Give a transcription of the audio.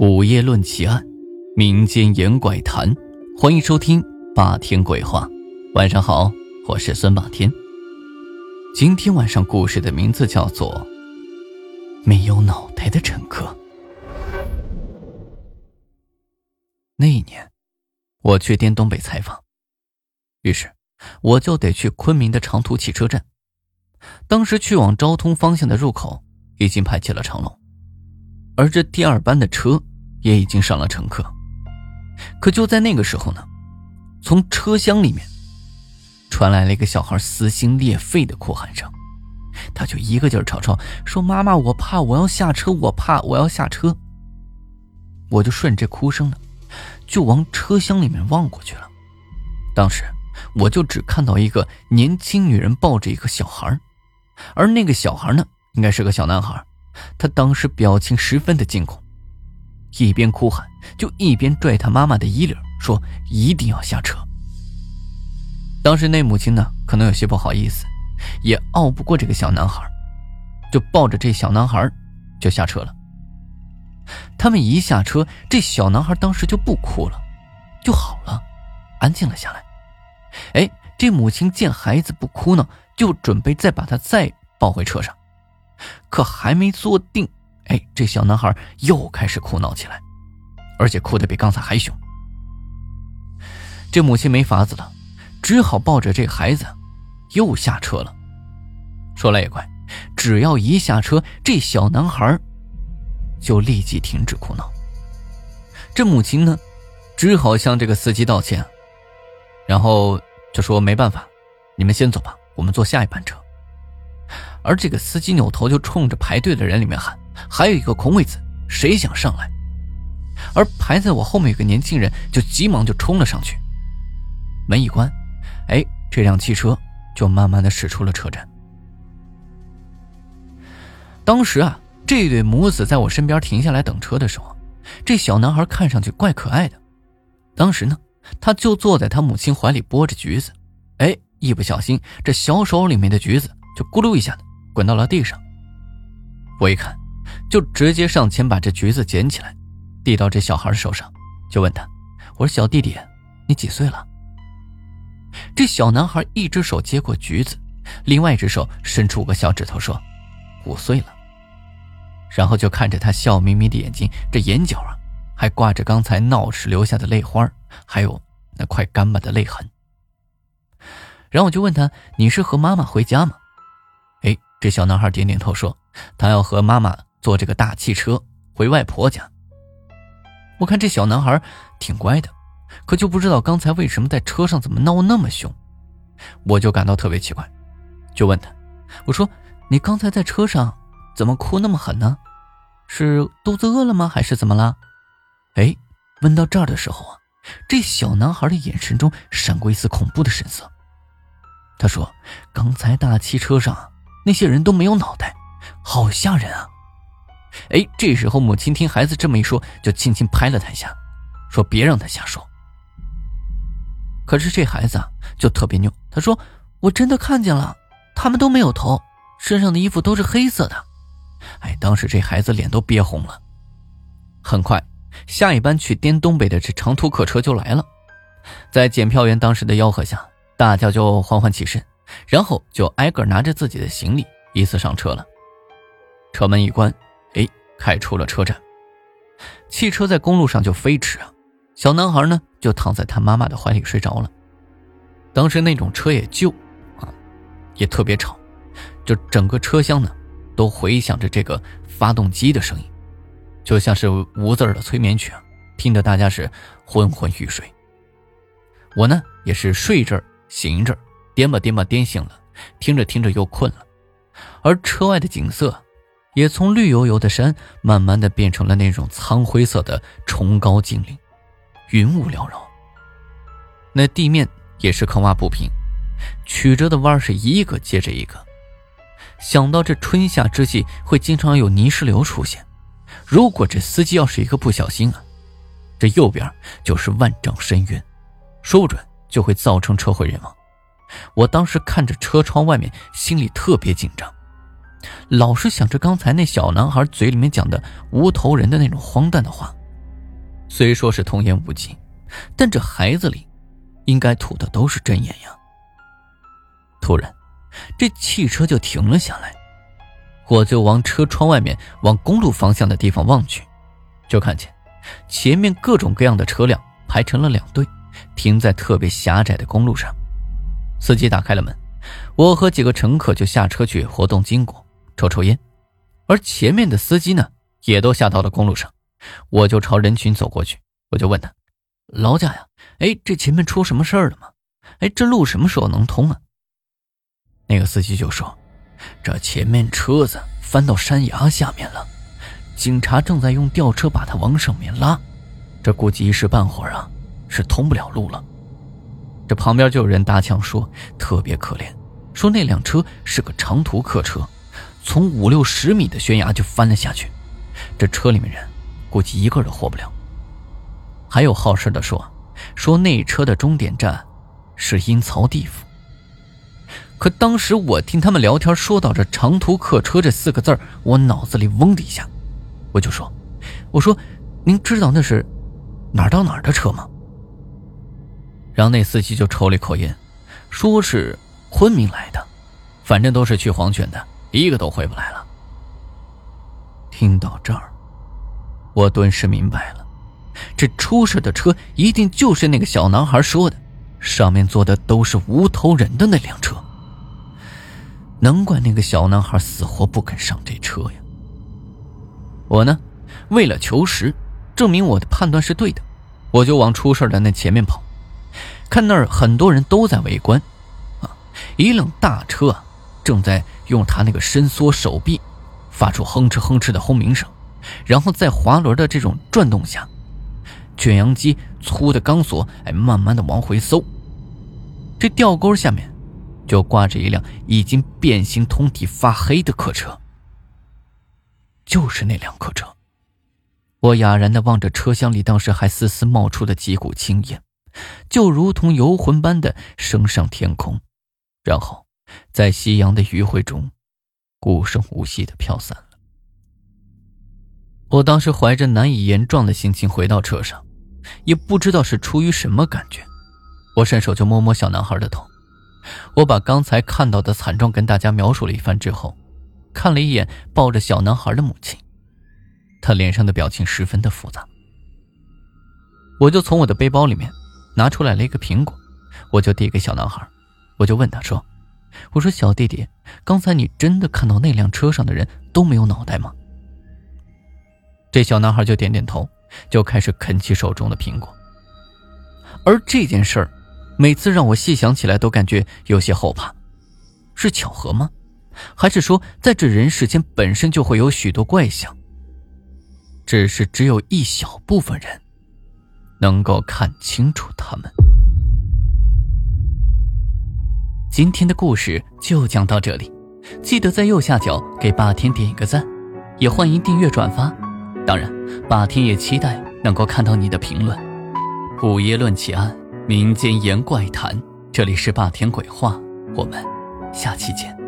午夜论奇案，民间言怪谈，欢迎收听霸天鬼话。晚上好，我是孙霸天。今天晚上故事的名字叫做《没有脑袋的乘客》。那一年，我去滇东北采访，于是我就得去昆明的长途汽车站。当时去往昭通方向的入口已经排起了长龙，而这第二班的车。也已经上了乘客，可就在那个时候呢，从车厢里面传来了一个小孩撕心裂肺的哭喊声，他就一个劲儿吵吵说：“妈妈，我怕，我要下车，我怕，我要下车。”我就顺着哭声呢，就往车厢里面望过去了。当时我就只看到一个年轻女人抱着一个小孩，而那个小孩呢，应该是个小男孩，他当时表情十分的惊恐。一边哭喊，就一边拽他妈妈的衣领，说：“一定要下车。”当时那母亲呢，可能有些不好意思，也拗不过这个小男孩，就抱着这小男孩就下车了。他们一下车，这小男孩当时就不哭了，就好了，安静了下来。哎，这母亲见孩子不哭呢，就准备再把他再抱回车上，可还没坐定。哎，这小男孩又开始哭闹起来，而且哭得比刚才还凶。这母亲没法子了，只好抱着这孩子又下车了。说来也怪，只要一下车，这小男孩就立即停止哭闹。这母亲呢，只好向这个司机道歉，然后就说：“没办法，你们先走吧，我们坐下一班车。”而这个司机扭头就冲着排队的人里面喊。还有一个空位子，谁想上来？而排在我后面有个年轻人，就急忙就冲了上去。门一关，哎，这辆汽车就慢慢的驶出了车站。当时啊，这对母子在我身边停下来等车的时候，这小男孩看上去怪可爱的。当时呢，他就坐在他母亲怀里剥着橘子，哎，一不小心，这小手里面的橘子就咕噜一下子滚到了地上。我一看。就直接上前把这橘子捡起来，递到这小孩手上，就问他：“我说小弟弟，你几岁了？”这小男孩一只手接过橘子，另外一只手伸出个小指头说：“五岁了。”然后就看着他笑眯眯的眼睛，这眼角啊还挂着刚才闹时留下的泪花，还有那快干巴的泪痕。然后我就问他：“你是和妈妈回家吗？”哎，这小男孩点点头说：“他要和妈妈。”坐这个大汽车回外婆家。我看这小男孩挺乖的，可就不知道刚才为什么在车上怎么闹那么凶，我就感到特别奇怪，就问他：“我说你刚才在车上怎么哭那么狠呢？是肚子饿了吗？还是怎么了？”哎，问到这儿的时候啊，这小男孩的眼神中闪过一丝恐怖的神色。他说：“刚才大汽车上那些人都没有脑袋，好吓人啊！”哎，这时候母亲听孩子这么一说，就轻轻拍了他一下，说：“别让他瞎说。”可是这孩子啊，就特别拗，他说：“我真的看见了，他们都没有头，身上的衣服都是黑色的。”哎，当时这孩子脸都憋红了。很快，下一班去滇东北的这长途客车就来了，在检票员当时的吆喝下，大家就缓缓起身，然后就挨个拿着自己的行李依次上车了。车门一关。开出了车站，汽车在公路上就飞驰啊！小男孩呢，就躺在他妈妈的怀里睡着了。当时那种车也旧，啊，也特别吵，就整个车厢呢，都回响着这个发动机的声音，就像是无字的催眠曲啊，听得大家是昏昏欲睡。我呢，也是睡这儿醒这儿，颠吧颠吧颠醒了，听着听着又困了，而车外的景色。也从绿油油的山，慢慢的变成了那种苍灰色的崇高峻岭，云雾缭绕。那地面也是坑洼不平，曲折的弯是一个接着一个。想到这春夏之际会经常有泥石流出现，如果这司机要是一个不小心啊，这右边就是万丈深渊，说不准就会造成车毁人亡。我当时看着车窗外面，心里特别紧张。老是想着刚才那小男孩嘴里面讲的无头人的那种荒诞的话，虽说是童言无忌，但这孩子里，应该吐的都是真言呀。突然，这汽车就停了下来，我就往车窗外面往公路方向的地方望去，就看见前面各种各样的车辆排成了两队，停在特别狭窄的公路上。司机打开了门，我和几个乘客就下车去活动筋骨，抽抽烟，而前面的司机呢，也都下到了公路上。我就朝人群走过去，我就问他：“劳驾呀，哎，这前面出什么事儿了吗？哎，这路什么时候能通啊？”那个司机就说：“这前面车子翻到山崖下面了，警察正在用吊车把它往上面拉，这估计一时半会儿啊，是通不了路了。”这旁边就有人搭腔说：“特别可怜，说那辆车是个长途客车，从五六十米的悬崖就翻了下去，这车里面人估计一个都活不了。”还有好事的说：“说那车的终点站是阴曹地府。”可当时我听他们聊天说到这长途客车这四个字我脑子里嗡的一下，我就说：“我说，您知道那是哪儿到哪儿的车吗？”然后那司机就抽了一口烟，说是昆明来的，反正都是去黄泉的，一个都回不来了。听到这儿，我顿时明白了，这出事的车一定就是那个小男孩说的，上面坐的都是无头人的那辆车。难怪那个小男孩死活不肯上这车呀！我呢，为了求实，证明我的判断是对的，我就往出事的那前面跑。看那儿很多人都在围观，啊，一辆大车啊，正在用他那个伸缩手臂，发出哼哧哼哧的轰鸣声，然后在滑轮的这种转动下，卷扬机粗的钢索哎，慢慢的往回搜。这吊钩下面，就挂着一辆已经变形通体发黑的客车，就是那辆客车。我哑然的望着车厢里当时还丝丝冒出的几股青烟。就如同游魂般的升上天空，然后在夕阳的余晖中，无声无息的飘散了。我当时怀着难以言状的心情回到车上，也不知道是出于什么感觉，我伸手就摸摸小男孩的头。我把刚才看到的惨状跟大家描述了一番之后，看了一眼抱着小男孩的母亲，她脸上的表情十分的复杂。我就从我的背包里面。拿出来了一个苹果，我就递给小男孩，我就问他说：“我说小弟弟，刚才你真的看到那辆车上的人都没有脑袋吗？”这小男孩就点点头，就开始啃起手中的苹果。而这件事儿，每次让我细想起来都感觉有些后怕，是巧合吗？还是说在这人世间本身就会有许多怪象，只是只有一小部分人。能够看清楚他们。今天的故事就讲到这里，记得在右下角给霸天点一个赞，也欢迎订阅转发。当然，霸天也期待能够看到你的评论。午夜论奇案，民间言怪谈，这里是霸天鬼话，我们下期见。